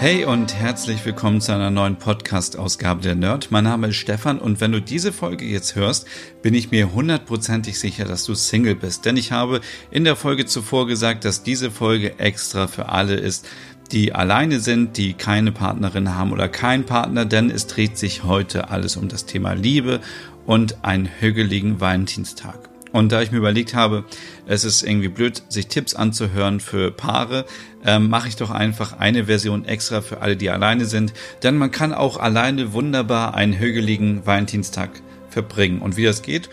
Hey und herzlich willkommen zu einer neuen Podcast-Ausgabe der Nerd. Mein Name ist Stefan und wenn du diese Folge jetzt hörst, bin ich mir hundertprozentig sicher, dass du Single bist. Denn ich habe in der Folge zuvor gesagt, dass diese Folge extra für alle ist, die alleine sind, die keine Partnerin haben oder keinen Partner, denn es dreht sich heute alles um das Thema Liebe und einen hügeligen Valentinstag. Und da ich mir überlegt habe, es ist irgendwie blöd, sich Tipps anzuhören für Paare, ähm, mache ich doch einfach eine Version extra für alle, die alleine sind. Denn man kann auch alleine wunderbar einen hügeligen Valentinstag verbringen. Und wie das geht,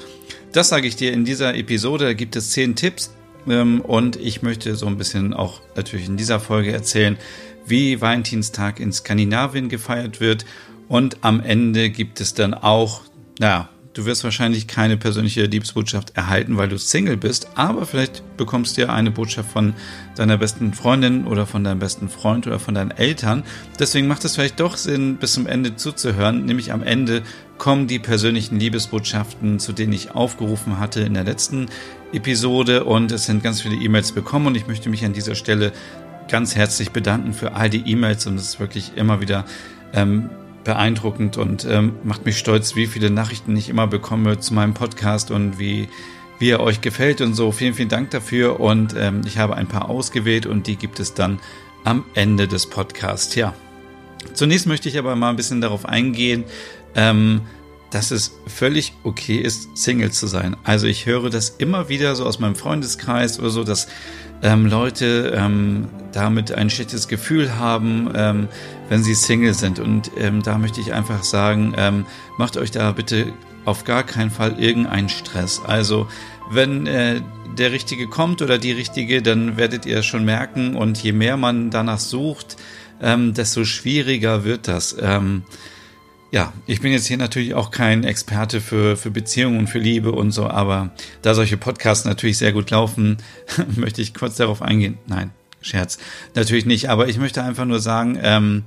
das sage ich dir in dieser Episode. Da gibt es zehn Tipps. Ähm, und ich möchte so ein bisschen auch natürlich in dieser Folge erzählen, wie Valentinstag in Skandinavien gefeiert wird. Und am Ende gibt es dann auch, naja, Du wirst wahrscheinlich keine persönliche Liebesbotschaft erhalten, weil du Single bist, aber vielleicht bekommst du ja eine Botschaft von deiner besten Freundin oder von deinem besten Freund oder von deinen Eltern. Deswegen macht es vielleicht doch Sinn, bis zum Ende zuzuhören. Nämlich am Ende kommen die persönlichen Liebesbotschaften, zu denen ich aufgerufen hatte in der letzten Episode. Und es sind ganz viele E-Mails bekommen und ich möchte mich an dieser Stelle ganz herzlich bedanken für all die E-Mails und es ist wirklich immer wieder ähm, beeindruckend und ähm, macht mich stolz, wie viele Nachrichten ich immer bekomme zu meinem Podcast und wie, wie er euch gefällt und so. Vielen, vielen Dank dafür und ähm, ich habe ein paar ausgewählt und die gibt es dann am Ende des Podcasts. Ja, zunächst möchte ich aber mal ein bisschen darauf eingehen, ähm, dass es völlig okay ist, Single zu sein. Also ich höre das immer wieder so aus meinem Freundeskreis oder so, dass ähm, Leute ähm, damit ein schlechtes Gefühl haben, ähm, wenn sie Single sind. Und ähm, da möchte ich einfach sagen, ähm, macht euch da bitte auf gar keinen Fall irgendeinen Stress. Also wenn äh, der Richtige kommt oder die Richtige, dann werdet ihr schon merken. Und je mehr man danach sucht, ähm, desto schwieriger wird das. Ähm, ja, ich bin jetzt hier natürlich auch kein Experte für, für Beziehungen und für Liebe und so, aber da solche Podcasts natürlich sehr gut laufen, möchte ich kurz darauf eingehen. Nein, Scherz. Natürlich nicht, aber ich möchte einfach nur sagen, ähm,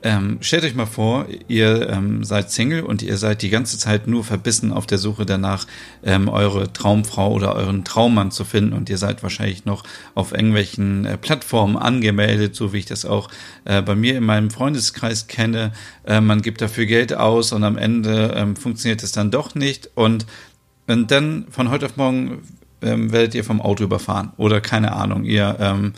ähm, stellt euch mal vor, ihr ähm, seid Single und ihr seid die ganze Zeit nur verbissen auf der Suche danach, ähm, eure Traumfrau oder euren Traummann zu finden und ihr seid wahrscheinlich noch auf irgendwelchen äh, Plattformen angemeldet, so wie ich das auch äh, bei mir in meinem Freundeskreis kenne. Äh, man gibt dafür Geld aus und am Ende ähm, funktioniert es dann doch nicht und, und dann von heute auf morgen ähm, werdet ihr vom Auto überfahren oder keine Ahnung, ihr ähm,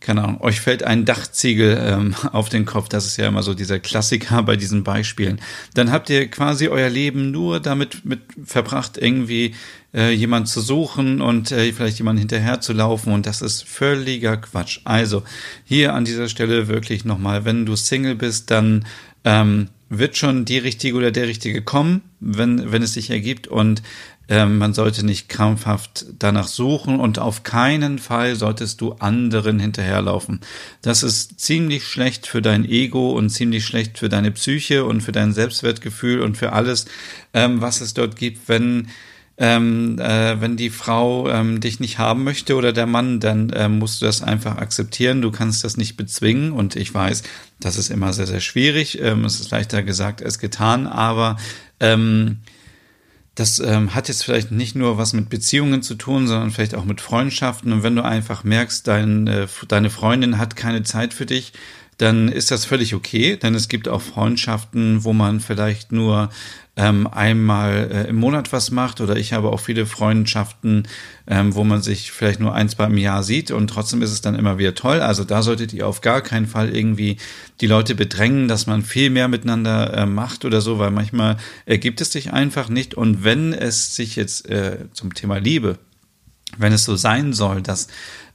keine Ahnung, euch fällt ein Dachziegel ähm, auf den Kopf, das ist ja immer so dieser Klassiker bei diesen Beispielen, dann habt ihr quasi euer Leben nur damit mit verbracht, irgendwie äh, jemand zu suchen und äh, vielleicht jemand hinterher zu laufen und das ist völliger Quatsch. Also hier an dieser Stelle wirklich nochmal, wenn du Single bist, dann ähm, wird schon die richtige oder der richtige kommen, wenn, wenn es sich ergibt. Und ähm, man sollte nicht krampfhaft danach suchen und auf keinen Fall solltest du anderen hinterherlaufen. Das ist ziemlich schlecht für dein Ego und ziemlich schlecht für deine Psyche und für dein Selbstwertgefühl und für alles, ähm, was es dort gibt, wenn ähm, äh, wenn die Frau ähm, dich nicht haben möchte oder der Mann, dann äh, musst du das einfach akzeptieren. Du kannst das nicht bezwingen und ich weiß, das ist immer sehr, sehr schwierig. Ähm, es ist leichter gesagt als getan, aber ähm, das ähm, hat jetzt vielleicht nicht nur was mit Beziehungen zu tun, sondern vielleicht auch mit Freundschaften. Und wenn du einfach merkst, dein, äh, deine Freundin hat keine Zeit für dich, dann ist das völlig okay, denn es gibt auch Freundschaften, wo man vielleicht nur ähm, einmal äh, im Monat was macht oder ich habe auch viele Freundschaften, ähm, wo man sich vielleicht nur ein, zwei im Jahr sieht und trotzdem ist es dann immer wieder toll. Also da solltet ihr auf gar keinen Fall irgendwie die Leute bedrängen, dass man viel mehr miteinander äh, macht oder so, weil manchmal ergibt es sich einfach nicht und wenn es sich jetzt äh, zum Thema Liebe, wenn es so sein soll, dass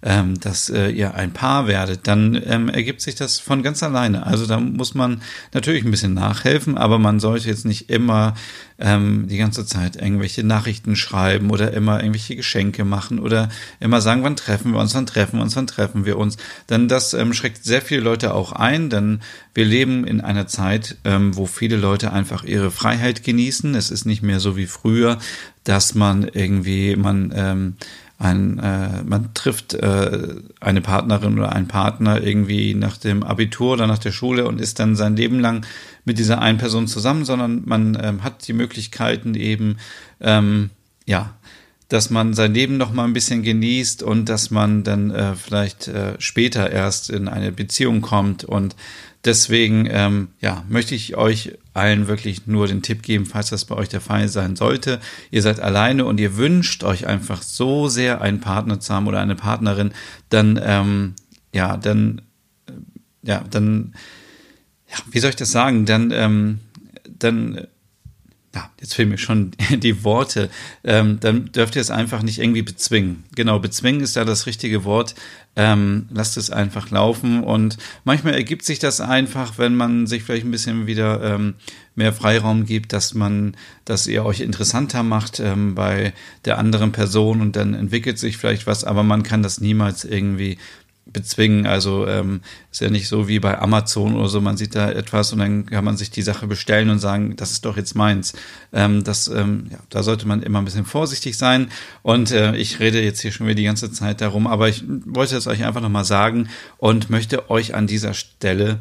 ähm, dass äh, ihr ein Paar werdet, dann ähm, ergibt sich das von ganz alleine. Also da muss man natürlich ein bisschen nachhelfen, aber man sollte jetzt nicht immer ähm, die ganze Zeit irgendwelche Nachrichten schreiben oder immer irgendwelche Geschenke machen oder immer sagen, wann treffen wir uns, wann treffen wir uns, wann treffen wir uns. Denn das ähm, schreckt sehr viele Leute auch ein, denn wir leben in einer Zeit, ähm, wo viele Leute einfach ihre Freiheit genießen. Es ist nicht mehr so wie früher, dass man irgendwie, man ähm, ein, äh, man trifft äh, eine Partnerin oder einen Partner irgendwie nach dem Abitur oder nach der Schule und ist dann sein Leben lang mit dieser einen Person zusammen, sondern man ähm, hat die Möglichkeiten eben, ähm, ja, dass man sein Leben noch mal ein bisschen genießt und dass man dann äh, vielleicht äh, später erst in eine Beziehung kommt und deswegen ähm, ja möchte ich euch allen wirklich nur den Tipp geben, falls das bei euch der Fall sein sollte. Ihr seid alleine und ihr wünscht euch einfach so sehr einen Partner zu haben oder eine Partnerin, dann ähm, ja, dann äh, ja, dann ja, wie soll ich das sagen? Dann ähm, dann ja, jetzt fehlen mir schon die Worte, ähm, dann dürft ihr es einfach nicht irgendwie bezwingen. Genau, bezwingen ist da das richtige Wort. Ähm, lasst es einfach laufen und manchmal ergibt sich das einfach, wenn man sich vielleicht ein bisschen wieder ähm, mehr Freiraum gibt, dass man, dass ihr euch interessanter macht ähm, bei der anderen Person und dann entwickelt sich vielleicht was, aber man kann das niemals irgendwie bezwingen. Also ähm, ist ja nicht so wie bei Amazon oder so, man sieht da etwas und dann kann man sich die Sache bestellen und sagen, das ist doch jetzt meins. Ähm, das, ähm, ja, da sollte man immer ein bisschen vorsichtig sein. Und äh, ich rede jetzt hier schon wieder die ganze Zeit darum, aber ich wollte es euch einfach nochmal sagen und möchte euch an dieser Stelle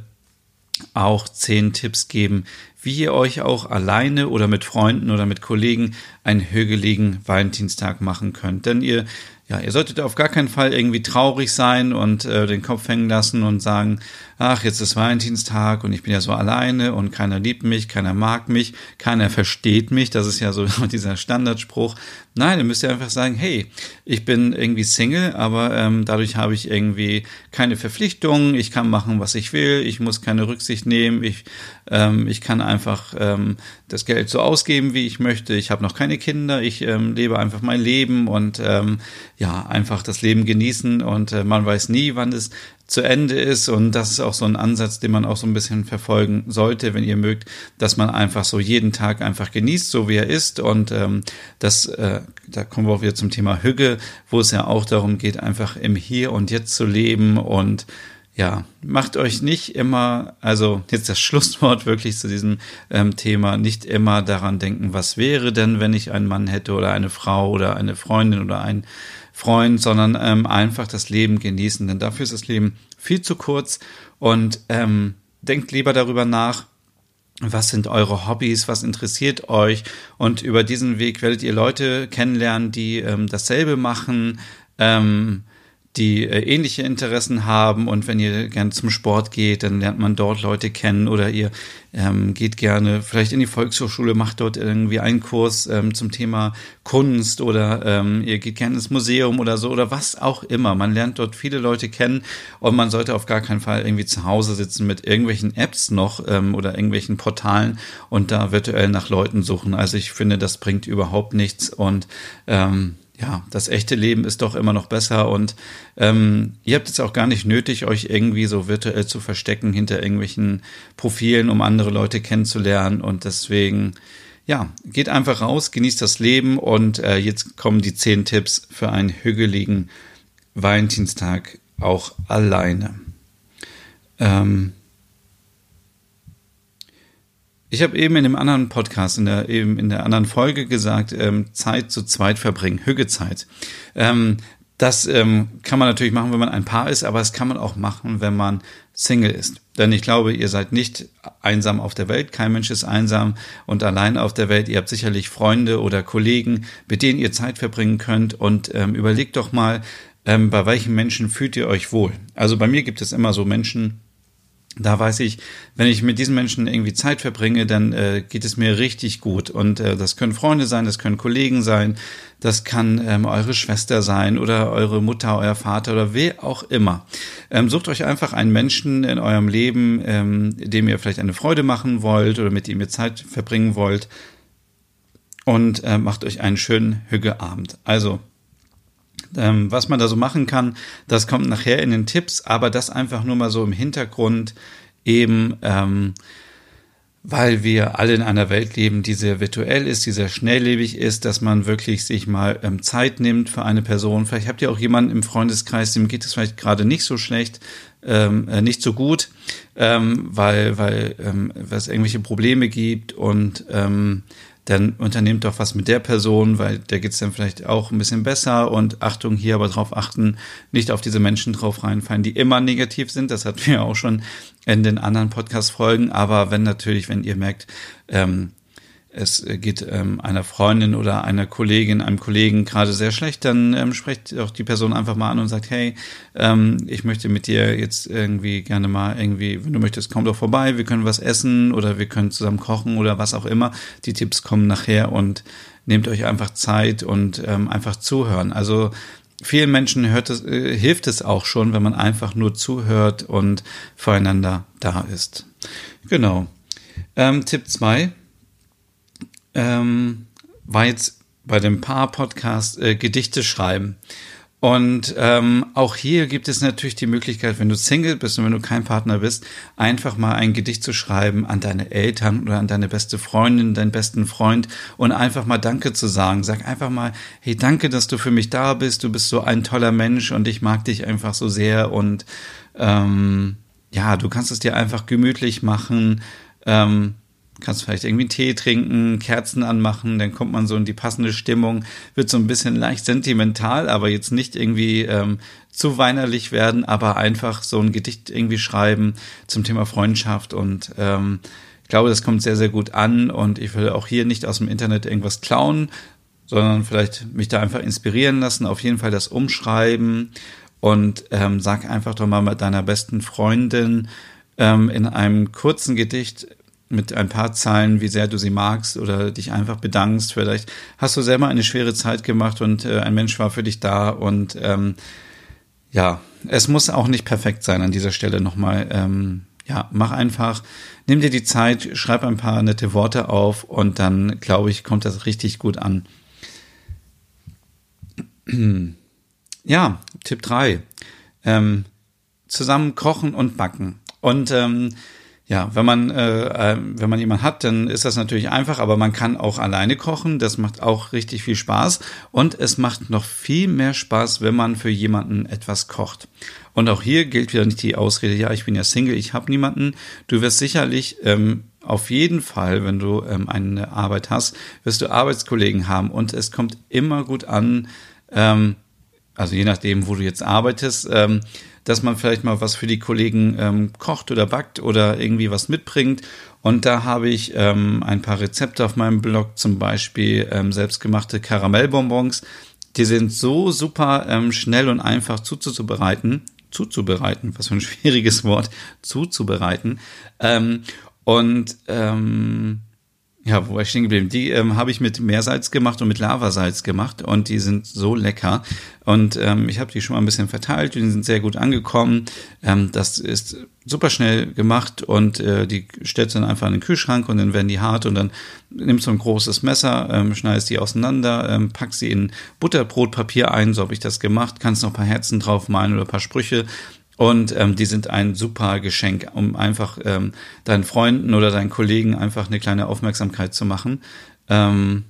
auch zehn Tipps geben, wie ihr euch auch alleine oder mit Freunden oder mit Kollegen einen hügeligen Valentinstag machen könnt. Denn ihr ja, ihr solltet auf gar keinen Fall irgendwie traurig sein und äh, den Kopf hängen lassen und sagen, ach, jetzt ist Valentinstag und ich bin ja so alleine und keiner liebt mich, keiner mag mich, keiner versteht mich. Das ist ja so dieser Standardspruch. Nein, ihr müsst ja einfach sagen, hey, ich bin irgendwie Single, aber ähm, dadurch habe ich irgendwie keine Verpflichtungen, ich kann machen, was ich will, ich muss keine Rücksicht nehmen, ich, ähm, ich kann einfach ähm, das Geld so ausgeben, wie ich möchte. Ich habe noch keine Kinder, ich ähm, lebe einfach mein Leben und ähm, ja, einfach das Leben genießen und äh, man weiß nie, wann es zu Ende ist. Und das ist auch so ein Ansatz, den man auch so ein bisschen verfolgen sollte, wenn ihr mögt, dass man einfach so jeden Tag einfach genießt, so wie er ist. Und ähm, das, äh, da kommen wir auch wieder zum Thema Hüge, wo es ja auch darum geht, einfach im Hier und Jetzt zu leben und ja, macht euch nicht immer, also jetzt das Schlusswort wirklich zu diesem ähm, Thema, nicht immer daran denken, was wäre denn, wenn ich einen Mann hätte oder eine Frau oder eine Freundin oder ein Freund, sondern ähm, einfach das Leben genießen. Denn dafür ist das Leben viel zu kurz. Und ähm, denkt lieber darüber nach, was sind eure Hobbys, was interessiert euch? Und über diesen Weg werdet ihr Leute kennenlernen, die ähm, dasselbe machen, ähm, die äh, ähnliche Interessen haben und wenn ihr gerne zum Sport geht, dann lernt man dort Leute kennen oder ihr ähm, geht gerne vielleicht in die Volkshochschule, macht dort irgendwie einen Kurs ähm, zum Thema Kunst oder ähm, ihr geht gerne ins Museum oder so oder was auch immer. Man lernt dort viele Leute kennen und man sollte auf gar keinen Fall irgendwie zu Hause sitzen mit irgendwelchen Apps noch ähm, oder irgendwelchen Portalen und da virtuell nach Leuten suchen. Also ich finde, das bringt überhaupt nichts und ähm, ja, das echte Leben ist doch immer noch besser und ähm, ihr habt es auch gar nicht nötig, euch irgendwie so virtuell zu verstecken hinter irgendwelchen Profilen, um andere Leute kennenzulernen und deswegen, ja, geht einfach raus, genießt das Leben und äh, jetzt kommen die zehn Tipps für einen hügeligen Valentinstag auch alleine. Ähm, ich habe eben in dem anderen Podcast, in der, eben in der anderen Folge gesagt, ähm, Zeit zu zweit verbringen, Hüggezeit. Ähm, das ähm, kann man natürlich machen, wenn man ein Paar ist, aber das kann man auch machen, wenn man Single ist. Denn ich glaube, ihr seid nicht einsam auf der Welt. Kein Mensch ist einsam und allein auf der Welt. Ihr habt sicherlich Freunde oder Kollegen, mit denen ihr Zeit verbringen könnt. Und ähm, überlegt doch mal, ähm, bei welchen Menschen fühlt ihr euch wohl? Also bei mir gibt es immer so Menschen, da weiß ich, wenn ich mit diesen Menschen irgendwie Zeit verbringe, dann äh, geht es mir richtig gut. Und äh, das können Freunde sein, das können Kollegen sein, das kann ähm, eure Schwester sein oder eure Mutter, euer Vater oder wer auch immer. Ähm, sucht euch einfach einen Menschen in eurem Leben, ähm, dem ihr vielleicht eine Freude machen wollt oder mit dem ihr Zeit verbringen wollt und äh, macht euch einen schönen Hügeabend. Also Ähm, was man da so machen kann, das kommt nachher in den Tipps, aber das einfach nur mal so im Hintergrund eben, ähm, weil wir alle in einer Welt leben, die sehr virtuell ist, die sehr schnelllebig ist, dass man wirklich sich mal ähm, Zeit nimmt für eine Person. Vielleicht habt ihr auch jemanden im Freundeskreis, dem geht es vielleicht gerade nicht so schlecht, ähm, äh, nicht so gut, ähm, weil, weil ähm, es irgendwelche Probleme gibt und ähm, dann unternehmt doch was mit der Person, weil der geht's dann vielleicht auch ein bisschen besser und Achtung hier aber drauf achten, nicht auf diese Menschen drauf reinfallen, die immer negativ sind. Das hatten wir auch schon in den anderen Podcast-Folgen. Aber wenn natürlich, wenn ihr merkt, ähm, es geht ähm, einer Freundin oder einer Kollegin, einem Kollegen gerade sehr schlecht, dann ähm, sprecht doch die Person einfach mal an und sagt, hey, ähm, ich möchte mit dir jetzt irgendwie gerne mal irgendwie, wenn du möchtest, komm doch vorbei, wir können was essen oder wir können zusammen kochen oder was auch immer. Die Tipps kommen nachher und nehmt euch einfach Zeit und ähm, einfach zuhören. Also vielen Menschen hört es, äh, hilft es auch schon, wenn man einfach nur zuhört und füreinander da ist. Genau. Ähm, Tipp zwei ähm, war jetzt bei dem Paar-Podcast äh, Gedichte schreiben. Und ähm, auch hier gibt es natürlich die Möglichkeit, wenn du Single bist und wenn du kein Partner bist, einfach mal ein Gedicht zu schreiben an deine Eltern oder an deine beste Freundin, deinen besten Freund und einfach mal Danke zu sagen. Sag einfach mal, hey, danke, dass du für mich da bist. Du bist so ein toller Mensch und ich mag dich einfach so sehr. Und ähm, ja, du kannst es dir einfach gemütlich machen. Ähm, kannst vielleicht irgendwie Tee trinken, Kerzen anmachen, dann kommt man so in die passende Stimmung, wird so ein bisschen leicht sentimental, aber jetzt nicht irgendwie ähm, zu weinerlich werden, aber einfach so ein Gedicht irgendwie schreiben zum Thema Freundschaft und ähm, ich glaube, das kommt sehr, sehr gut an und ich will auch hier nicht aus dem Internet irgendwas klauen, sondern vielleicht mich da einfach inspirieren lassen, auf jeden Fall das umschreiben und ähm, sag einfach doch mal mit deiner besten Freundin ähm, in einem kurzen Gedicht, mit ein paar Zeilen, wie sehr du sie magst oder dich einfach bedankst. Vielleicht hast du selber eine schwere Zeit gemacht und äh, ein Mensch war für dich da und ähm, ja, es muss auch nicht perfekt sein an dieser Stelle nochmal. Ähm, ja, mach einfach, nimm dir die Zeit, schreib ein paar nette Worte auf und dann, glaube ich, kommt das richtig gut an. Ja, Tipp 3. Ähm, zusammen kochen und backen. Und ähm, ja, wenn man, äh, äh, wenn man jemanden hat, dann ist das natürlich einfach, aber man kann auch alleine kochen. Das macht auch richtig viel Spaß. Und es macht noch viel mehr Spaß, wenn man für jemanden etwas kocht. Und auch hier gilt wieder nicht die Ausrede, ja, ich bin ja Single, ich habe niemanden. Du wirst sicherlich ähm, auf jeden Fall, wenn du ähm, eine Arbeit hast, wirst du Arbeitskollegen haben. Und es kommt immer gut an, ähm, also je nachdem, wo du jetzt arbeitest, ähm, dass man vielleicht mal was für die Kollegen ähm, kocht oder backt oder irgendwie was mitbringt. Und da habe ich ähm, ein paar Rezepte auf meinem Blog, zum Beispiel ähm, selbstgemachte Karamellbonbons. Die sind so super ähm, schnell und einfach zuzubereiten. Zuzubereiten, was für ein schwieriges Wort, zuzubereiten. Ähm, und ähm, ja, wo war ich stehen geblieben? Die ähm, habe ich mit Meersalz gemacht und mit Lavasalz gemacht und die sind so lecker. Und ähm, ich habe die schon mal ein bisschen verteilt, die sind sehr gut angekommen. Ähm, das ist super schnell gemacht und äh, die stellst du dann einfach in den Kühlschrank und dann werden die hart und dann nimmst du ein großes Messer, ähm, schneidest die auseinander, ähm, packst sie in Butterbrotpapier ein, so habe ich das gemacht, kannst noch ein paar Herzen drauf malen oder ein paar Sprüche und ähm, die sind ein super Geschenk, um einfach ähm, deinen Freunden oder deinen Kollegen einfach eine kleine Aufmerksamkeit zu machen. Ähm,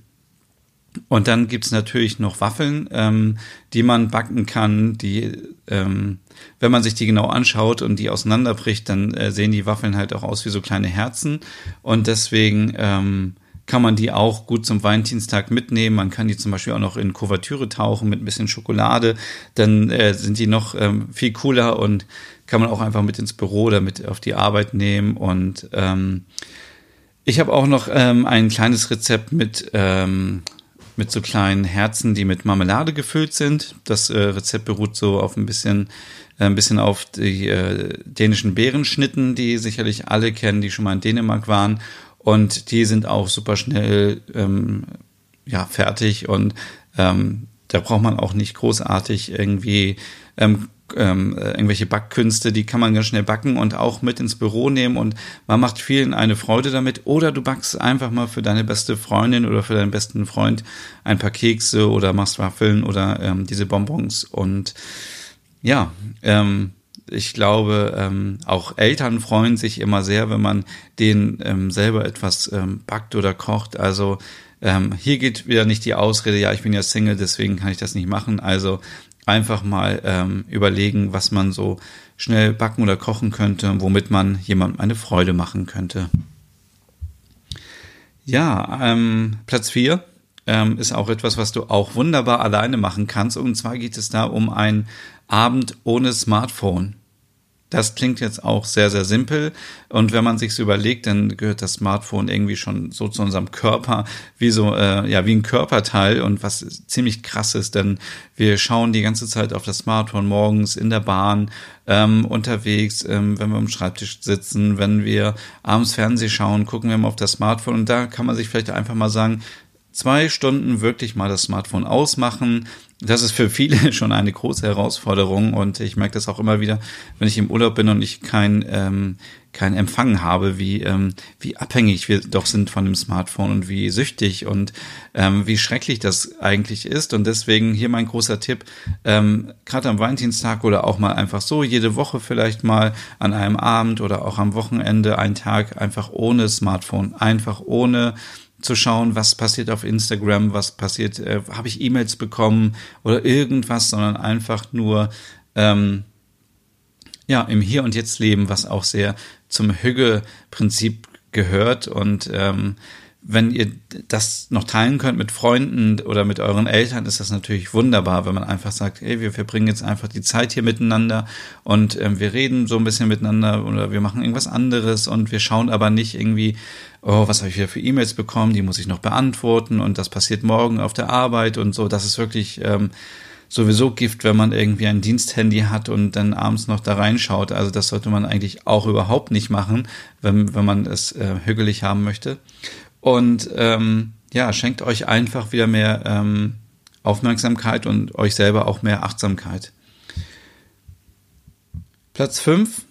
und dann gibt's natürlich noch Waffeln, ähm, die man backen kann, die, ähm, wenn man sich die genau anschaut und die auseinanderbricht, dann äh, sehen die Waffeln halt auch aus wie so kleine Herzen. Und deswegen ähm, kann man die auch gut zum Valentinstag mitnehmen. Man kann die zum Beispiel auch noch in Kuvertüre tauchen mit ein bisschen Schokolade. Dann äh, sind die noch ähm, viel cooler und kann man auch einfach mit ins Büro oder mit auf die Arbeit nehmen. Und ähm, ich habe auch noch ähm, ein kleines Rezept mit, ähm, mit so kleinen Herzen, die mit Marmelade gefüllt sind. Das äh, Rezept beruht so auf ein bisschen äh, ein bisschen auf die äh, dänischen Beerenschnitten, die sicherlich alle kennen, die schon mal in Dänemark waren. Und die sind auch super schnell ähm, ja, fertig. Und ähm, da braucht man auch nicht großartig irgendwie ähm, ähm, äh, irgendwelche Backkünste, die kann man ganz schnell backen und auch mit ins Büro nehmen. Und man macht vielen eine Freude damit. Oder du backst einfach mal für deine beste Freundin oder für deinen besten Freund ein paar Kekse oder machst Waffeln oder ähm, diese Bonbons. Und ja, ähm, ich glaube, ähm, auch Eltern freuen sich immer sehr, wenn man denen ähm, selber etwas ähm, backt oder kocht. Also ähm, hier geht wieder nicht die Ausrede, ja, ich bin ja Single, deswegen kann ich das nicht machen. Also einfach mal ähm, überlegen, was man so schnell backen oder kochen könnte, womit man jemandem eine Freude machen könnte. Ja, ähm, Platz 4 ähm, ist auch etwas, was du auch wunderbar alleine machen kannst. Und zwar geht es da um einen Abend ohne Smartphone. Das klingt jetzt auch sehr, sehr simpel. Und wenn man sich überlegt, dann gehört das Smartphone irgendwie schon so zu unserem Körper, wie so, äh, ja, wie ein Körperteil und was ziemlich krass ist, denn wir schauen die ganze Zeit auf das Smartphone morgens in der Bahn, ähm, unterwegs, ähm, wenn wir am Schreibtisch sitzen, wenn wir abends Fernseh schauen, gucken wir mal auf das Smartphone und da kann man sich vielleicht einfach mal sagen, zwei Stunden wirklich mal das Smartphone ausmachen. Das ist für viele schon eine große Herausforderung und ich merke das auch immer wieder, wenn ich im Urlaub bin und ich kein ähm, kein Empfang habe, wie ähm, wie abhängig wir doch sind von dem Smartphone und wie süchtig und ähm, wie schrecklich das eigentlich ist. Und deswegen hier mein großer Tipp, ähm, gerade am Valentinstag oder auch mal einfach so jede Woche vielleicht mal an einem Abend oder auch am Wochenende einen Tag einfach ohne Smartphone, einfach ohne zu schauen, was passiert auf Instagram, was passiert, äh, habe ich E-Mails bekommen oder irgendwas, sondern einfach nur ähm, ja im Hier und Jetzt leben, was auch sehr zum Hügge-Prinzip gehört. Und ähm, wenn ihr das noch teilen könnt mit Freunden oder mit euren Eltern, ist das natürlich wunderbar, wenn man einfach sagt, hey, wir verbringen jetzt einfach die Zeit hier miteinander und ähm, wir reden so ein bisschen miteinander oder wir machen irgendwas anderes und wir schauen aber nicht irgendwie, oh, was habe ich wieder für E-Mails bekommen, die muss ich noch beantworten und das passiert morgen auf der Arbeit und so. Das ist wirklich ähm, sowieso Gift, wenn man irgendwie ein Diensthandy hat und dann abends noch da reinschaut. Also das sollte man eigentlich auch überhaupt nicht machen, wenn, wenn man es äh, hügelig haben möchte. Und ähm, ja, schenkt euch einfach wieder mehr ähm, Aufmerksamkeit und euch selber auch mehr Achtsamkeit. Platz 5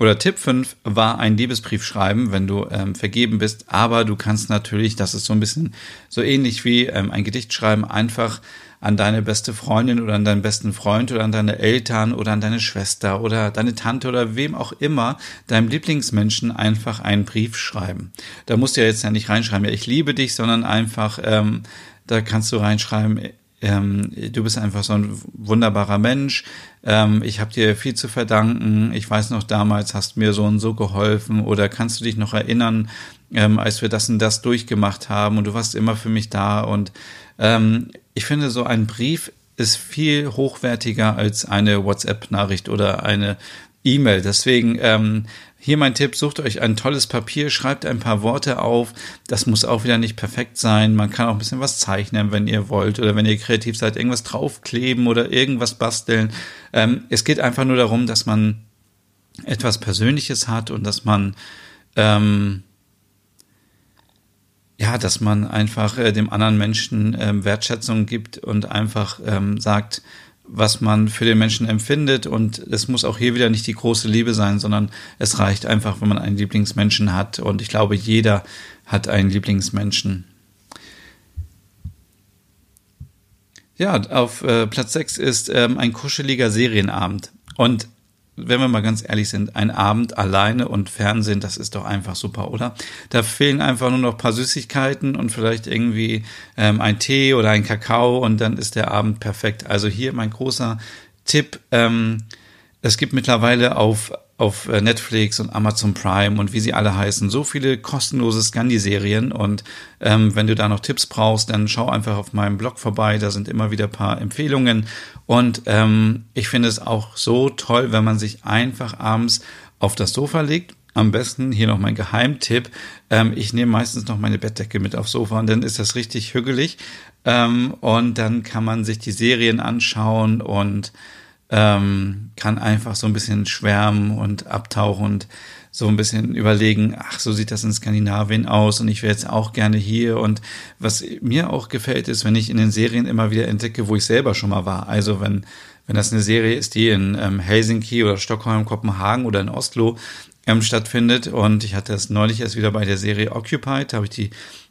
oder Tipp 5 war ein Liebesbrief schreiben, wenn du ähm, vergeben bist. Aber du kannst natürlich, das ist so ein bisschen so ähnlich wie ähm, ein Gedicht schreiben, einfach an deine beste Freundin oder an deinen besten Freund oder an deine Eltern oder an deine Schwester oder deine Tante oder wem auch immer, deinem Lieblingsmenschen einfach einen Brief schreiben. Da musst du ja jetzt ja nicht reinschreiben, ja, ich liebe dich, sondern einfach, ähm, da kannst du reinschreiben, ähm, du bist einfach so ein wunderbarer Mensch. Ähm, ich habe dir viel zu verdanken. Ich weiß noch, damals hast mir so und so geholfen. Oder kannst du dich noch erinnern, ähm, als wir das und das durchgemacht haben und du warst immer für mich da. Und ähm, ich finde, so ein Brief ist viel hochwertiger als eine WhatsApp-Nachricht oder eine E-Mail. Deswegen ähm, hier mein Tipp, sucht euch ein tolles Papier, schreibt ein paar Worte auf. Das muss auch wieder nicht perfekt sein. Man kann auch ein bisschen was zeichnen, wenn ihr wollt. Oder wenn ihr kreativ seid, irgendwas draufkleben oder irgendwas basteln. Ähm, es geht einfach nur darum, dass man etwas Persönliches hat und dass man ähm, ja, dass man einfach äh, dem anderen Menschen ähm, Wertschätzung gibt und einfach ähm, sagt, was man für den Menschen empfindet. Und es muss auch hier wieder nicht die große Liebe sein, sondern es reicht einfach, wenn man einen Lieblingsmenschen hat. Und ich glaube, jeder hat einen Lieblingsmenschen. Ja, auf äh, Platz 6 ist ähm, ein kuscheliger Serienabend. Und wenn wir mal ganz ehrlich sind, ein Abend alleine und Fernsehen, das ist doch einfach super, oder? Da fehlen einfach nur noch paar Süßigkeiten und vielleicht irgendwie ähm, ein Tee oder ein Kakao und dann ist der Abend perfekt. Also hier mein großer Tipp. Ähm, es gibt mittlerweile auf auf äh, Netflix und Amazon Prime und wie sie alle heißen, so viele kostenlose Scandi-Serien. Und ähm, wenn du da noch Tipps brauchst, dann schau einfach auf meinem Blog vorbei, da sind immer wieder paar Empfehlungen. Und ähm, ich finde es auch so toll, wenn man sich einfach abends auf das Sofa legt. Am besten hier noch mein Geheimtipp. Ähm, ich nehme meistens noch meine Bettdecke mit aufs Sofa und dann ist das richtig hügelig. Ähm, und dann kann man sich die Serien anschauen und ähm, kann einfach so ein bisschen schwärmen und abtauchen und so ein bisschen überlegen, ach, so sieht das in Skandinavien aus und ich wäre jetzt auch gerne hier. Und was mir auch gefällt, ist, wenn ich in den Serien immer wieder entdecke, wo ich selber schon mal war. Also wenn wenn das eine Serie ist, die in ähm, Helsinki oder Stockholm, Kopenhagen oder in Oslo ähm, stattfindet. Und ich hatte das neulich erst wieder bei der Serie Occupied, da habe ich die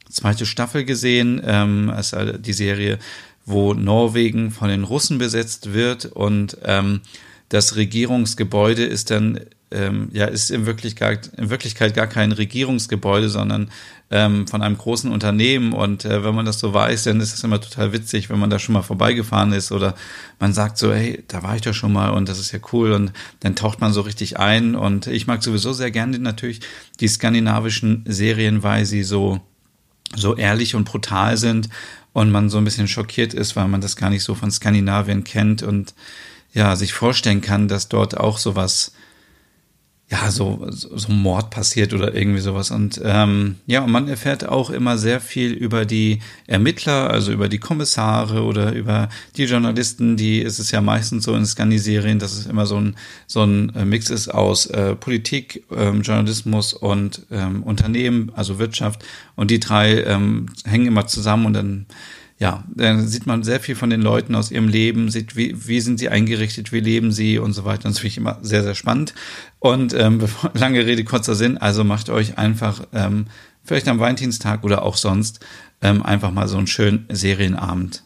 zweite Staffel gesehen, ähm, also die Serie, wo Norwegen von den Russen besetzt wird und ähm, das Regierungsgebäude ist dann ähm, ja ist in Wirklichkeit, in Wirklichkeit gar kein Regierungsgebäude, sondern ähm, von einem großen Unternehmen. Und äh, wenn man das so weiß, dann ist es immer total witzig, wenn man da schon mal vorbeigefahren ist oder man sagt so, hey, da war ich doch schon mal und das ist ja cool. Und dann taucht man so richtig ein. Und ich mag sowieso sehr gerne natürlich die skandinavischen Serien, weil sie so so ehrlich und brutal sind und man so ein bisschen schockiert ist, weil man das gar nicht so von Skandinavien kennt und ja, sich vorstellen kann, dass dort auch sowas ja, so, so Mord passiert oder irgendwie sowas. Und ähm, ja, und man erfährt auch immer sehr viel über die Ermittler, also über die Kommissare oder über die Journalisten, die ist es ja meistens so in Skandinavien, dass es immer so ein, so ein äh, Mix ist aus äh, Politik, ähm, Journalismus und ähm, Unternehmen, also Wirtschaft. Und die drei ähm, hängen immer zusammen und dann ja, dann sieht man sehr viel von den Leuten aus ihrem Leben, sieht, wie, wie sind sie eingerichtet, wie leben sie und so weiter. Das finde ich immer sehr, sehr spannend. Und ähm, lange Rede, kurzer Sinn, also macht euch einfach ähm, vielleicht am Valentinstag oder auch sonst ähm, einfach mal so einen schönen Serienabend.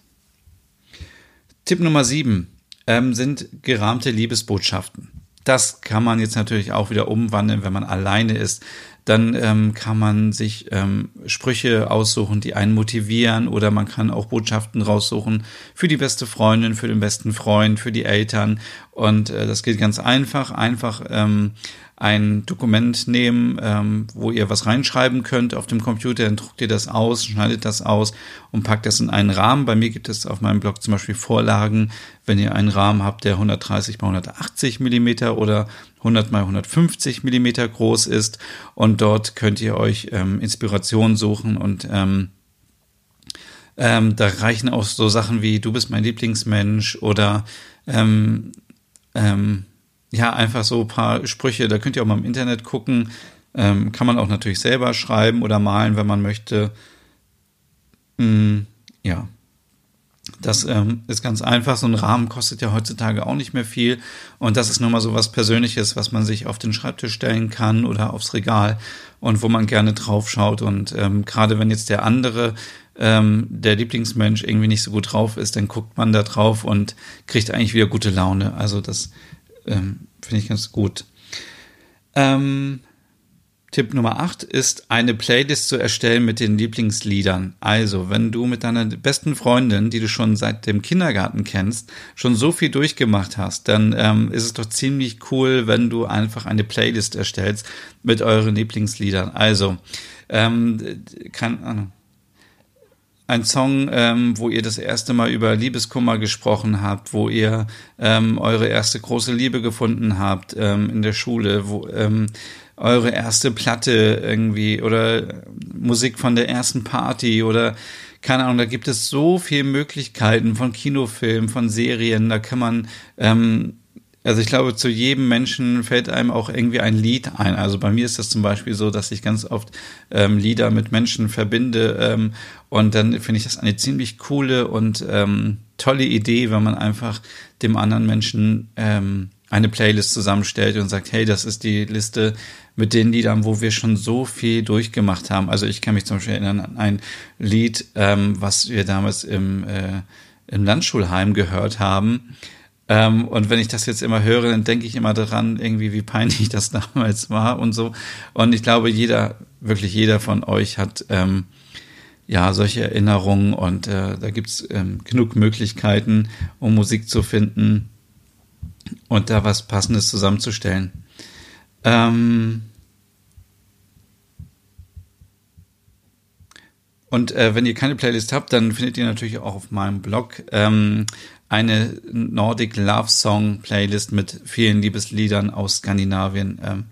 Tipp Nummer sieben ähm, sind gerahmte Liebesbotschaften. Das kann man jetzt natürlich auch wieder umwandeln, wenn man alleine ist dann ähm, kann man sich ähm, Sprüche aussuchen, die einen motivieren oder man kann auch Botschaften raussuchen für die beste Freundin, für den besten Freund, für die Eltern und äh, das geht ganz einfach, einfach ähm, ein Dokument nehmen, ähm, wo ihr was reinschreiben könnt auf dem Computer, dann druckt ihr das aus, schneidet das aus und packt das in einen Rahmen. Bei mir gibt es auf meinem Blog zum Beispiel Vorlagen, wenn ihr einen Rahmen habt, der 130 mal 180 Millimeter oder 100 mal 150 Millimeter groß ist. Und dort könnt ihr euch ähm, Inspiration suchen und ähm, ähm, da reichen auch so Sachen wie du bist mein Lieblingsmensch oder ähm, ähm, ja, einfach so ein paar Sprüche, da könnt ihr auch mal im Internet gucken. Ähm, kann man auch natürlich selber schreiben oder malen, wenn man möchte. Mm, ja, das ähm, ist ganz einfach. So ein Rahmen kostet ja heutzutage auch nicht mehr viel. Und das ist nun mal so was Persönliches, was man sich auf den Schreibtisch stellen kann oder aufs Regal und wo man gerne drauf schaut. Und ähm, gerade wenn jetzt der andere, ähm, der Lieblingsmensch irgendwie nicht so gut drauf ist, dann guckt man da drauf und kriegt eigentlich wieder gute Laune. Also das ähm, Finde ich ganz gut. Ähm, Tipp Nummer 8 ist, eine Playlist zu erstellen mit den Lieblingsliedern. Also, wenn du mit deiner besten Freundin, die du schon seit dem Kindergarten kennst, schon so viel durchgemacht hast, dann ähm, ist es doch ziemlich cool, wenn du einfach eine Playlist erstellst mit euren Lieblingsliedern. Also, ähm, kann, ein Song, ähm, wo ihr das erste Mal über Liebeskummer gesprochen habt, wo ihr ähm, eure erste große Liebe gefunden habt ähm, in der Schule, wo ähm, eure erste Platte irgendwie oder Musik von der ersten Party oder keine Ahnung, da gibt es so viele Möglichkeiten von Kinofilmen, von Serien, da kann man ähm, also ich glaube, zu jedem Menschen fällt einem auch irgendwie ein Lied ein. Also bei mir ist das zum Beispiel so, dass ich ganz oft ähm, Lieder mit Menschen verbinde ähm, und dann finde ich das eine ziemlich coole und ähm, tolle Idee, wenn man einfach dem anderen Menschen ähm, eine Playlist zusammenstellt und sagt, hey, das ist die Liste mit den Liedern, wo wir schon so viel durchgemacht haben. Also ich kann mich zum Beispiel erinnern an ein Lied, ähm, was wir damals im, äh, im Landschulheim gehört haben ähm, und wenn ich das jetzt immer höre, dann denke ich immer daran, irgendwie, wie peinlich das damals war und so. Und ich glaube, jeder, wirklich jeder von euch hat ähm, ja solche Erinnerungen und äh, da gibt's ähm, genug Möglichkeiten, um Musik zu finden und da was Passendes zusammenzustellen. Ähm, und äh, wenn ihr keine Playlist habt, dann findet ihr natürlich auch auf meinem Blog ähm, eine Nordic Love Song Playlist mit vielen Liebesliedern aus Skandinavien. Ähm,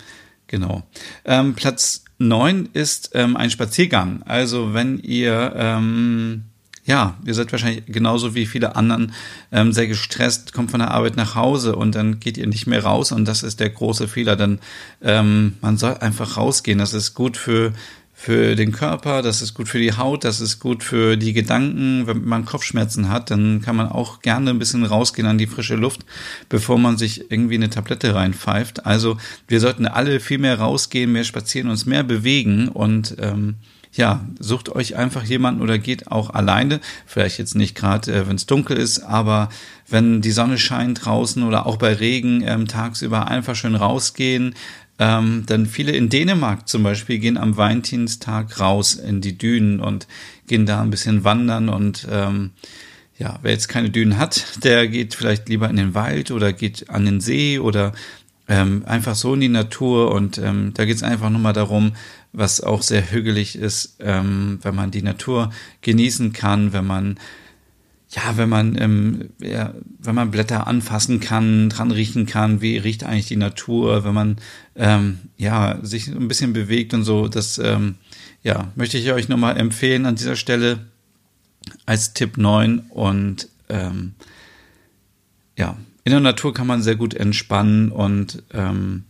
genau. Ähm, Platz neun ist ähm, ein Spaziergang. Also wenn ihr ähm, ja, ihr seid wahrscheinlich genauso wie viele anderen ähm, sehr gestresst, kommt von der Arbeit nach Hause und dann geht ihr nicht mehr raus und das ist der große Fehler. Denn ähm, man soll einfach rausgehen. Das ist gut für für den Körper, das ist gut für die Haut, das ist gut für die Gedanken. Wenn man Kopfschmerzen hat, dann kann man auch gerne ein bisschen rausgehen an die frische Luft, bevor man sich irgendwie eine Tablette reinpfeift. Also wir sollten alle viel mehr rausgehen, mehr spazieren, uns mehr bewegen und ähm, ja, sucht euch einfach jemanden oder geht auch alleine. Vielleicht jetzt nicht gerade, äh, wenn es dunkel ist, aber wenn die Sonne scheint draußen oder auch bei Regen ähm, tagsüber einfach schön rausgehen. Ähm, denn viele in Dänemark zum Beispiel gehen am Valentinstag raus in die Dünen und gehen da ein bisschen wandern und ähm, ja, wer jetzt keine Dünen hat, der geht vielleicht lieber in den Wald oder geht an den See oder ähm, einfach so in die Natur und ähm, da geht es einfach nur mal darum, was auch sehr hügelig ist, ähm, wenn man die Natur genießen kann, wenn man ja, wenn man ähm, ja, wenn man Blätter anfassen kann, dran riechen kann, wie riecht eigentlich die Natur, wenn man ähm, ja sich ein bisschen bewegt und so, das ähm, ja möchte ich euch nochmal empfehlen an dieser Stelle als Tipp 9 und ähm, ja, in der Natur kann man sehr gut entspannen und ähm,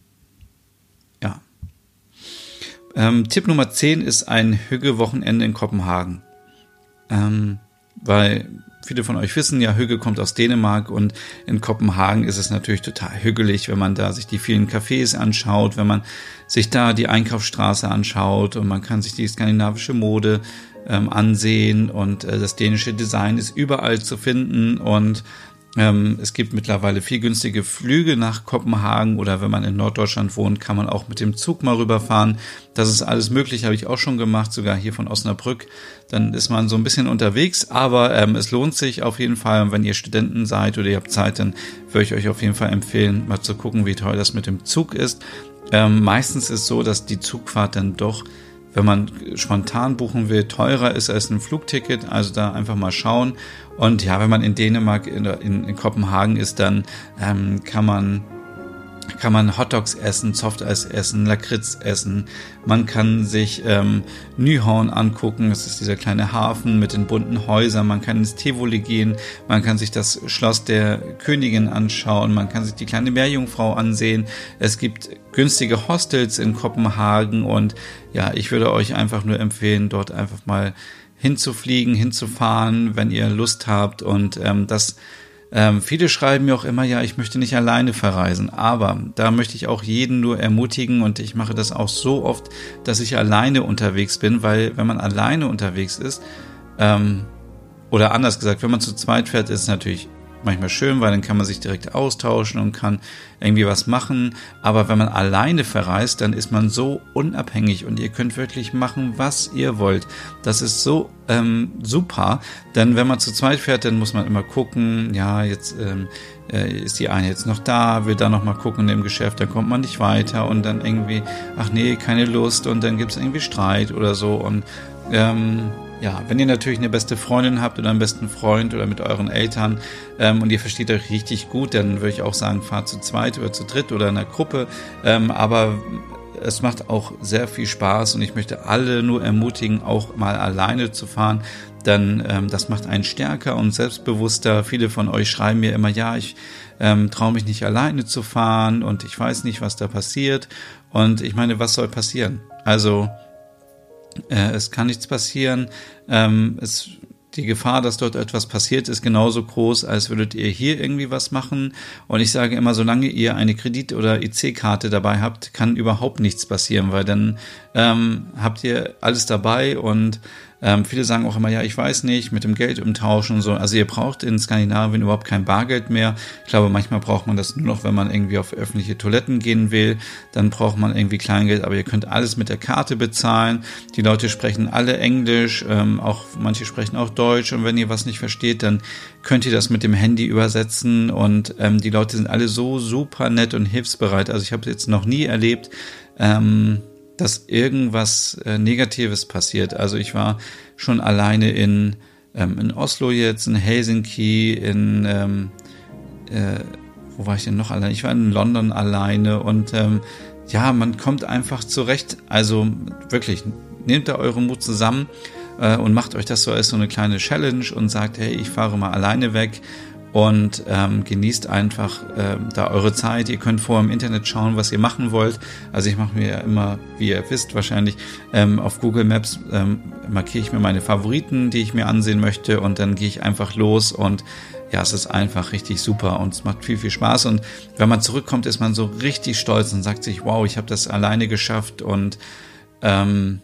ähm, Tipp Nummer 10 ist ein Hügge-Wochenende in Kopenhagen. Ähm, weil viele von euch wissen ja, Hügge kommt aus Dänemark und in Kopenhagen ist es natürlich total hügelig, wenn man da sich die vielen Cafés anschaut, wenn man sich da die Einkaufsstraße anschaut und man kann sich die skandinavische Mode ähm, ansehen und äh, das dänische Design ist überall zu finden und es gibt mittlerweile viel günstige Flüge nach Kopenhagen oder wenn man in Norddeutschland wohnt, kann man auch mit dem Zug mal rüberfahren. Das ist alles möglich, habe ich auch schon gemacht, sogar hier von Osnabrück. Dann ist man so ein bisschen unterwegs, aber ähm, es lohnt sich auf jeden Fall. Und wenn ihr Studenten seid oder ihr habt Zeit, dann würde ich euch auf jeden Fall empfehlen, mal zu gucken, wie toll das mit dem Zug ist. Ähm, meistens ist so, dass die Zugfahrt dann doch wenn man spontan buchen will, teurer ist als ein Flugticket. Also da einfach mal schauen. Und ja, wenn man in Dänemark, in, in, Kopenhagen ist, dann ähm, kann man kann man Hotdogs essen, Softeis essen, Lakritz essen. Man kann sich ähm, Nyhorn angucken. Das ist dieser kleine Hafen mit den bunten Häusern. Man kann ins Tivoli gehen. Man kann sich das Schloss der Königin anschauen. Man kann sich die kleine Meerjungfrau ansehen. Es gibt günstige Hostels in Kopenhagen und ja, ich würde euch einfach nur empfehlen, dort einfach mal hinzufliegen, hinzufahren, wenn ihr Lust habt und ähm, das ähm, viele schreiben mir auch immer, ja, ich möchte nicht alleine verreisen, aber da möchte ich auch jeden nur ermutigen und ich mache das auch so oft, dass ich alleine unterwegs bin, weil wenn man alleine unterwegs ist, ähm, oder anders gesagt, wenn man zu zweit fährt, ist es natürlich manchmal schön, weil dann kann man sich direkt austauschen und kann irgendwie was machen. Aber wenn man alleine verreist, dann ist man so unabhängig und ihr könnt wirklich machen, was ihr wollt. Das ist so ähm, super, denn wenn man zu zweit fährt, dann muss man immer gucken, ja, jetzt ähm, äh, ist die eine jetzt noch da, will da noch mal gucken im Geschäft, dann kommt man nicht weiter und dann irgendwie, ach nee, keine Lust und dann gibt es irgendwie Streit oder so und ähm, ja, wenn ihr natürlich eine beste Freundin habt oder einen besten Freund oder mit euren Eltern ähm, und ihr versteht euch richtig gut, dann würde ich auch sagen, fahrt zu zweit oder zu dritt oder in einer Gruppe. Ähm, aber es macht auch sehr viel Spaß und ich möchte alle nur ermutigen, auch mal alleine zu fahren. Denn ähm, das macht einen stärker und selbstbewusster. Viele von euch schreiben mir immer, ja, ich ähm, traue mich nicht alleine zu fahren und ich weiß nicht, was da passiert. Und ich meine, was soll passieren? Also äh, es kann nichts passieren. Ähm, es, die Gefahr, dass dort etwas passiert, ist genauso groß, als würdet ihr hier irgendwie was machen. Und ich sage immer, solange ihr eine Kredit- oder IC-Karte dabei habt, kann überhaupt nichts passieren, weil dann ähm, habt ihr alles dabei und ähm, viele sagen auch immer, ja, ich weiß nicht, mit dem Geld umtauschen und so. Also ihr braucht in Skandinavien überhaupt kein Bargeld mehr. Ich glaube, manchmal braucht man das nur noch, wenn man irgendwie auf öffentliche Toiletten gehen will. Dann braucht man irgendwie Kleingeld, aber ihr könnt alles mit der Karte bezahlen. Die Leute sprechen alle Englisch, ähm, auch manche sprechen auch Deutsch. Und wenn ihr was nicht versteht, dann könnt ihr das mit dem Handy übersetzen. Und ähm, die Leute sind alle so super nett und hilfsbereit. Also ich habe jetzt noch nie erlebt, ähm, dass irgendwas äh, Negatives passiert. Also ich war schon alleine in, ähm, in Oslo jetzt, in Helsinki, in, ähm, äh, wo war ich denn noch alleine? Ich war in London alleine und ähm, ja, man kommt einfach zurecht. Also wirklich, nehmt da euren Mut zusammen äh, und macht euch das so als so eine kleine Challenge und sagt, hey, ich fahre mal alleine weg und ähm, genießt einfach äh, da eure Zeit. Ihr könnt vorher im Internet schauen, was ihr machen wollt. Also ich mache mir ja immer, wie ihr wisst wahrscheinlich, ähm, auf Google Maps ähm, markiere ich mir meine Favoriten, die ich mir ansehen möchte und dann gehe ich einfach los und ja, es ist einfach richtig super und es macht viel, viel Spaß. Und wenn man zurückkommt, ist man so richtig stolz und sagt sich, wow, ich habe das alleine geschafft und ähm,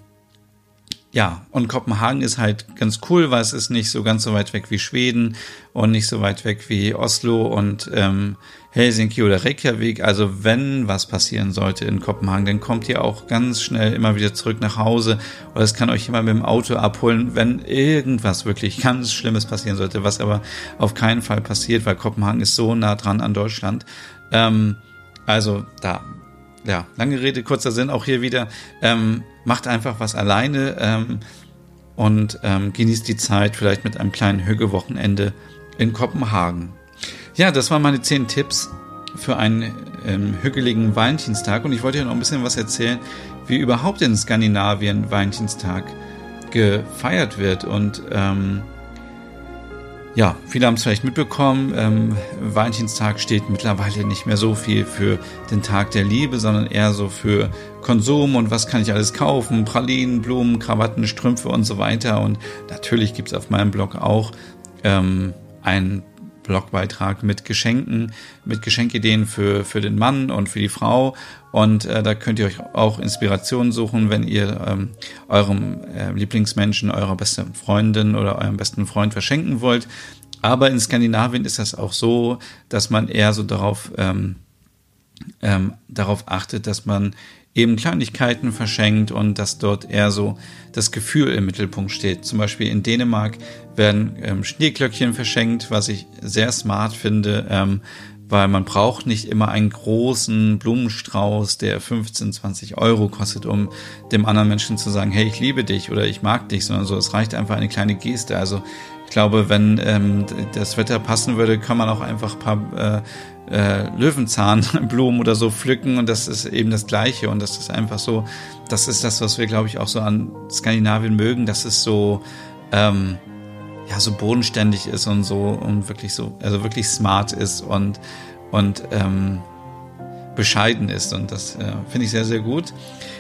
ja, und Kopenhagen ist halt ganz cool, weil es ist nicht so ganz so weit weg wie Schweden und nicht so weit weg wie Oslo und ähm, Helsinki oder Reykjavik. Also wenn was passieren sollte in Kopenhagen, dann kommt ihr auch ganz schnell immer wieder zurück nach Hause oder es kann euch immer mit dem Auto abholen, wenn irgendwas wirklich ganz Schlimmes passieren sollte, was aber auf keinen Fall passiert, weil Kopenhagen ist so nah dran an Deutschland. Ähm, also da ja, lange Rede, kurzer Sinn, auch hier wieder, ähm, macht einfach was alleine ähm, und ähm, genießt die Zeit vielleicht mit einem kleinen Hügge-Wochenende in Kopenhagen. Ja, das waren meine zehn Tipps für einen ähm, hügeligen Valentinstag und ich wollte ja noch ein bisschen was erzählen, wie überhaupt in Skandinavien Valentinstag gefeiert wird und ähm, ja, viele haben es vielleicht mitbekommen, ähm, Valentinstag steht mittlerweile nicht mehr so viel für den Tag der Liebe, sondern eher so für Konsum und was kann ich alles kaufen, Pralinen, Blumen, Krawatten, Strümpfe und so weiter. Und natürlich gibt es auf meinem Blog auch ähm, ein Blogbeitrag mit Geschenken, mit Geschenkideen für, für den Mann und für die Frau. Und äh, da könnt ihr euch auch Inspirationen suchen, wenn ihr ähm, eurem äh, Lieblingsmenschen, eurer besten Freundin oder eurem besten Freund verschenken wollt. Aber in Skandinavien ist das auch so, dass man eher so darauf, ähm, ähm, darauf achtet, dass man eben Kleinigkeiten verschenkt und dass dort eher so das Gefühl im Mittelpunkt steht. Zum Beispiel in Dänemark werden ähm, Schneeglöckchen verschenkt, was ich sehr smart finde, ähm, weil man braucht nicht immer einen großen Blumenstrauß, der 15, 20 Euro kostet, um dem anderen Menschen zu sagen, hey, ich liebe dich oder ich mag dich, sondern so, es reicht einfach eine kleine Geste. Also ich glaube, wenn ähm, das Wetter passen würde, kann man auch einfach ein paar äh, äh, Löwenzahnblumen oder so pflücken und das ist eben das Gleiche und das ist einfach so, das ist das, was wir glaube ich auch so an Skandinavien mögen, dass es so ähm, ja so bodenständig ist und so und wirklich so, also wirklich smart ist und und ähm, bescheiden ist und das äh, finde ich sehr sehr gut.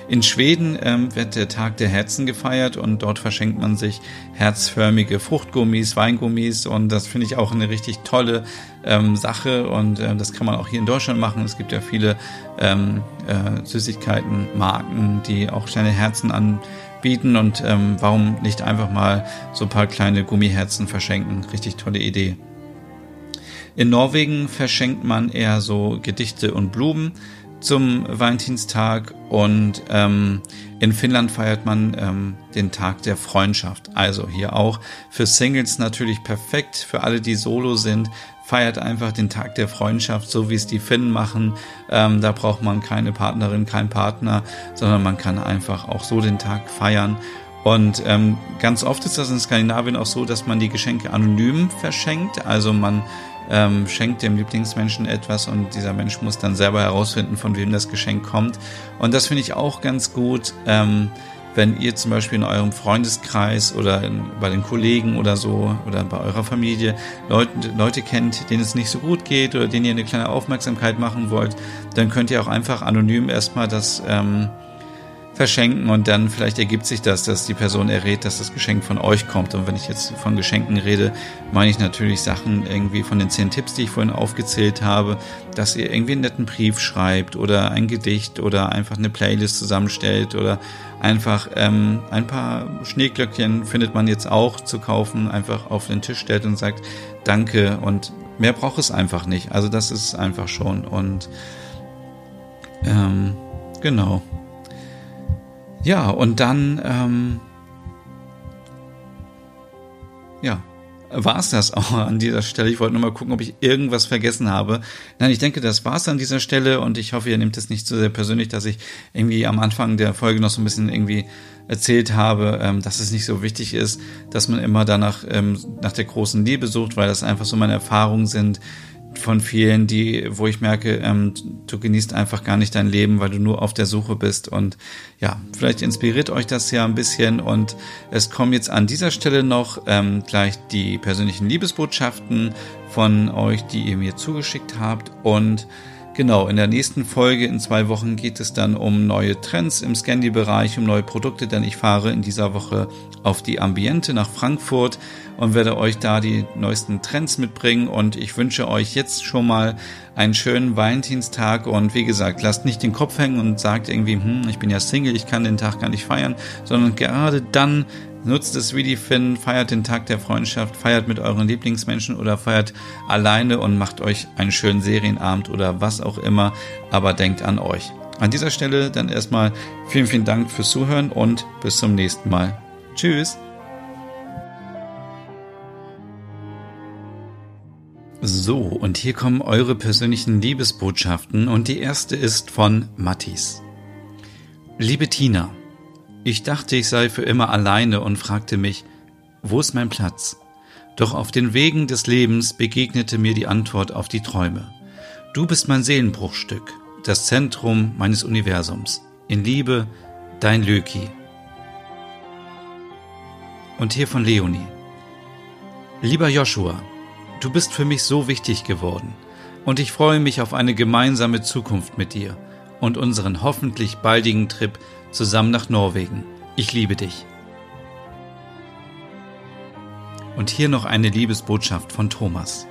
In Schweden ähm, wird der Tag der Herzen gefeiert und dort verschenkt man sich herzförmige Fruchtgummis, Weingummis und das finde ich auch eine richtig tolle ähm, Sache und äh, das kann man auch hier in Deutschland machen. Es gibt ja viele ähm, äh, Süßigkeitenmarken, die auch kleine Herzen anbieten und ähm, warum nicht einfach mal so ein paar kleine Gummiherzen verschenken? Richtig tolle Idee. In Norwegen verschenkt man eher so Gedichte und Blumen zum Valentinstag und ähm, in Finnland feiert man ähm, den Tag der Freundschaft. Also hier auch für Singles natürlich perfekt, für alle, die solo sind, feiert einfach den Tag der Freundschaft, so wie es die Finnen machen. Ähm, da braucht man keine Partnerin, keinen Partner, sondern man kann einfach auch so den Tag feiern. Und ähm, ganz oft ist das in Skandinavien auch so, dass man die Geschenke anonym verschenkt. Also man ähm, schenkt dem Lieblingsmenschen etwas und dieser Mensch muss dann selber herausfinden, von wem das Geschenk kommt. Und das finde ich auch ganz gut, ähm, wenn ihr zum Beispiel in eurem Freundeskreis oder in, bei den Kollegen oder so oder bei eurer Familie Leute, Leute kennt, denen es nicht so gut geht oder denen ihr eine kleine Aufmerksamkeit machen wollt, dann könnt ihr auch einfach anonym erstmal das ähm, verschenken und dann vielleicht ergibt sich das, dass die Person errät, dass das Geschenk von euch kommt. Und wenn ich jetzt von Geschenken rede, meine ich natürlich Sachen irgendwie von den zehn Tipps, die ich vorhin aufgezählt habe, dass ihr irgendwie einen netten Brief schreibt oder ein Gedicht oder einfach eine Playlist zusammenstellt oder einfach ähm, ein paar Schneeglöckchen findet man jetzt auch zu kaufen, einfach auf den Tisch stellt und sagt Danke und mehr braucht es einfach nicht. Also das ist einfach schon und ähm, genau. Ja, und dann, ähm, ja, war es das auch an dieser Stelle. Ich wollte nur mal gucken, ob ich irgendwas vergessen habe. Nein, ich denke, das war es an dieser Stelle und ich hoffe, ihr nehmt es nicht so sehr persönlich, dass ich irgendwie am Anfang der Folge noch so ein bisschen irgendwie erzählt habe, ähm, dass es nicht so wichtig ist, dass man immer danach ähm, nach der großen Liebe sucht, weil das einfach so meine Erfahrungen sind, von vielen, die, wo ich merke, ähm, du genießt einfach gar nicht dein Leben, weil du nur auf der Suche bist. Und ja, vielleicht inspiriert euch das ja ein bisschen. Und es kommen jetzt an dieser Stelle noch ähm, gleich die persönlichen Liebesbotschaften von euch, die ihr mir zugeschickt habt. Und Genau, in der nächsten Folge in zwei Wochen geht es dann um neue Trends im Scandi-Bereich, um neue Produkte, denn ich fahre in dieser Woche auf die Ambiente nach Frankfurt und werde euch da die neuesten Trends mitbringen und ich wünsche euch jetzt schon mal einen schönen Valentinstag und wie gesagt, lasst nicht den Kopf hängen und sagt irgendwie, hm, ich bin ja Single, ich kann den Tag gar nicht feiern, sondern gerade dann nutzt es wie die Finn, feiert den Tag der Freundschaft, feiert mit euren Lieblingsmenschen oder feiert alleine und macht euch einen schönen Serienabend oder was auch immer, aber denkt an euch. An dieser Stelle dann erstmal vielen, vielen Dank fürs Zuhören und bis zum nächsten Mal. Tschüss! So, und hier kommen eure persönlichen Liebesbotschaften und die erste ist von Mattis. Liebe Tina, ich dachte, ich sei für immer alleine und fragte mich, wo ist mein Platz? Doch auf den Wegen des Lebens begegnete mir die Antwort auf die Träume. Du bist mein Seelenbruchstück, das Zentrum meines Universums. In Liebe, dein Löki. Und hier von Leonie. Lieber Joshua, du bist für mich so wichtig geworden und ich freue mich auf eine gemeinsame Zukunft mit dir und unseren hoffentlich baldigen Trip zusammen nach Norwegen. Ich liebe dich. Und hier noch eine Liebesbotschaft von Thomas.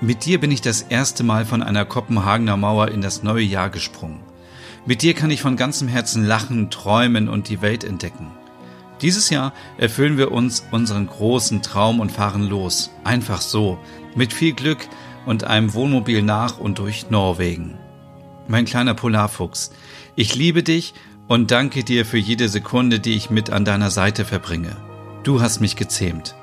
Mit dir bin ich das erste Mal von einer Kopenhagener Mauer in das neue Jahr gesprungen. Mit dir kann ich von ganzem Herzen lachen, träumen und die Welt entdecken. Dieses Jahr erfüllen wir uns unseren großen Traum und fahren los. Einfach so. Mit viel Glück und einem Wohnmobil nach und durch Norwegen. Mein kleiner Polarfuchs, ich liebe dich und danke dir für jede Sekunde, die ich mit an deiner Seite verbringe. Du hast mich gezähmt.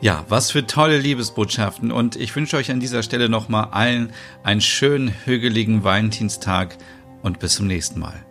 Ja, was für tolle Liebesbotschaften und ich wünsche euch an dieser Stelle nochmal allen einen schönen, hügeligen Valentinstag und bis zum nächsten Mal.